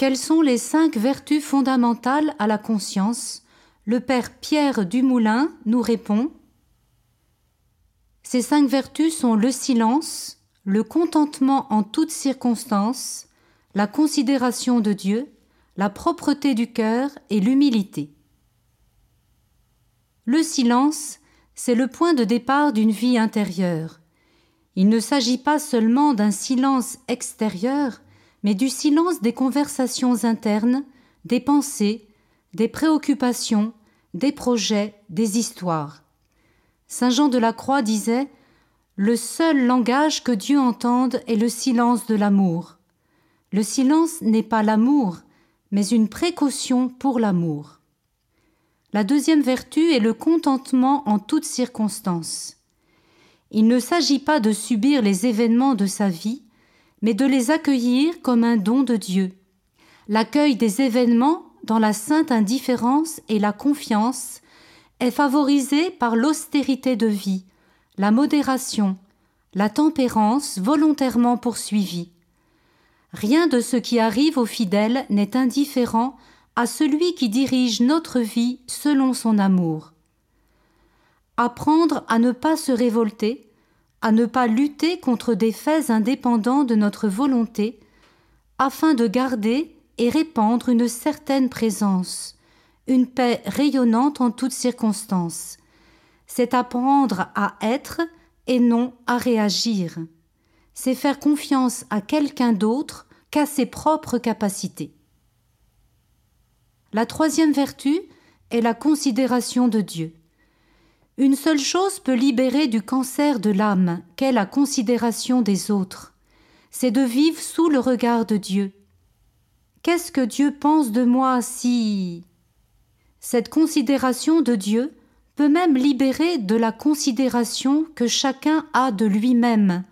Quelles sont les cinq vertus fondamentales à la conscience? Le père Pierre Dumoulin nous répond Ces cinq vertus sont le silence, le contentement en toutes circonstances, la considération de Dieu, la propreté du cœur et l'humilité. Le silence, c'est le point de départ d'une vie intérieure. Il ne s'agit pas seulement d'un silence extérieur, mais du silence des conversations internes, des pensées, des préoccupations, des projets, des histoires. Saint Jean de la Croix disait Le seul langage que Dieu entende est le silence de l'amour. Le silence n'est pas l'amour, mais une précaution pour l'amour. La deuxième vertu est le contentement en toutes circonstances. Il ne s'agit pas de subir les événements de sa vie, mais de les accueillir comme un don de Dieu. L'accueil des événements dans la sainte indifférence et la confiance est favorisé par l'austérité de vie, la modération, la tempérance volontairement poursuivie. Rien de ce qui arrive aux fidèles n'est indifférent à celui qui dirige notre vie selon son amour. Apprendre à ne pas se révolter, à ne pas lutter contre des faits indépendants de notre volonté, afin de garder et répandre une certaine présence, une paix rayonnante en toutes circonstances. C'est apprendre à être et non à réagir. C'est faire confiance à quelqu'un d'autre qu'à ses propres capacités. La troisième vertu est la considération de Dieu. Une seule chose peut libérer du cancer de l'âme, qu'est la considération des autres. C'est de vivre sous le regard de Dieu. Qu'est-ce que Dieu pense de moi si. Cette considération de Dieu peut même libérer de la considération que chacun a de lui-même,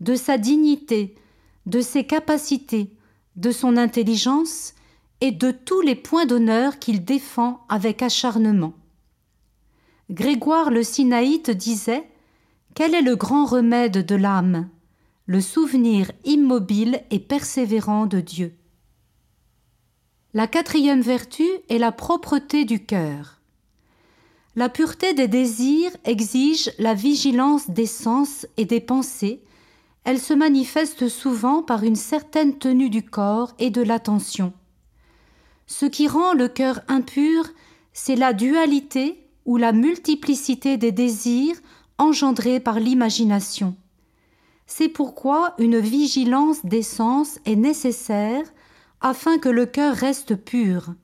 de sa dignité, de ses capacités, de son intelligence et de tous les points d'honneur qu'il défend avec acharnement. Grégoire le Sinaïte disait Quel est le grand remède de l'âme? Le souvenir immobile et persévérant de Dieu. La quatrième vertu est la propreté du cœur. La pureté des désirs exige la vigilance des sens et des pensées. Elle se manifeste souvent par une certaine tenue du corps et de l'attention. Ce qui rend le cœur impur, c'est la dualité ou la multiplicité des désirs engendrés par l'imagination. C'est pourquoi une vigilance des sens est nécessaire afin que le cœur reste pur.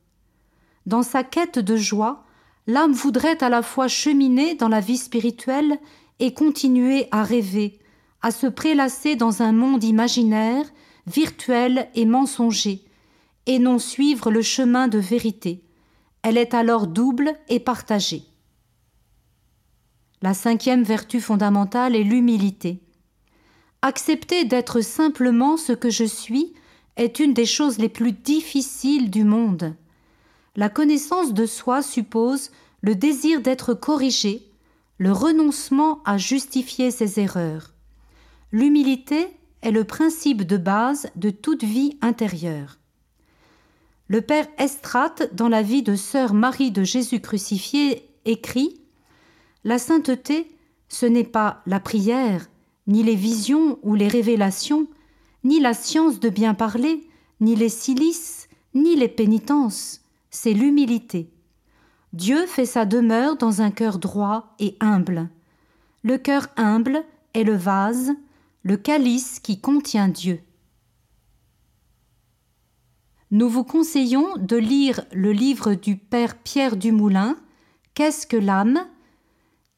Dans sa quête de joie, l'âme voudrait à la fois cheminer dans la vie spirituelle et continuer à rêver, à se prélasser dans un monde imaginaire, virtuel et mensonger, et non suivre le chemin de vérité. Elle est alors double et partagée. La cinquième vertu fondamentale est l'humilité. Accepter d'être simplement ce que je suis est une des choses les plus difficiles du monde. La connaissance de soi suppose le désir d'être corrigé, le renoncement à justifier ses erreurs. L'humilité est le principe de base de toute vie intérieure. Le père Estrate, dans la vie de sœur Marie de Jésus crucifié, écrit la sainteté, ce n'est pas la prière, ni les visions ou les révélations, ni la science de bien parler, ni les silices, ni les pénitences, c'est l'humilité. Dieu fait sa demeure dans un cœur droit et humble. Le cœur humble est le vase, le calice qui contient Dieu. Nous vous conseillons de lire le livre du Père Pierre Dumoulin, Qu'est-ce que l'âme?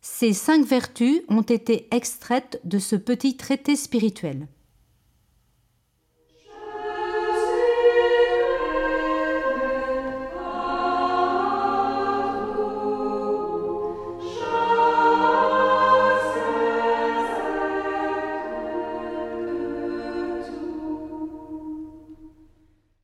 Ces cinq vertus ont été extraites de ce petit traité spirituel.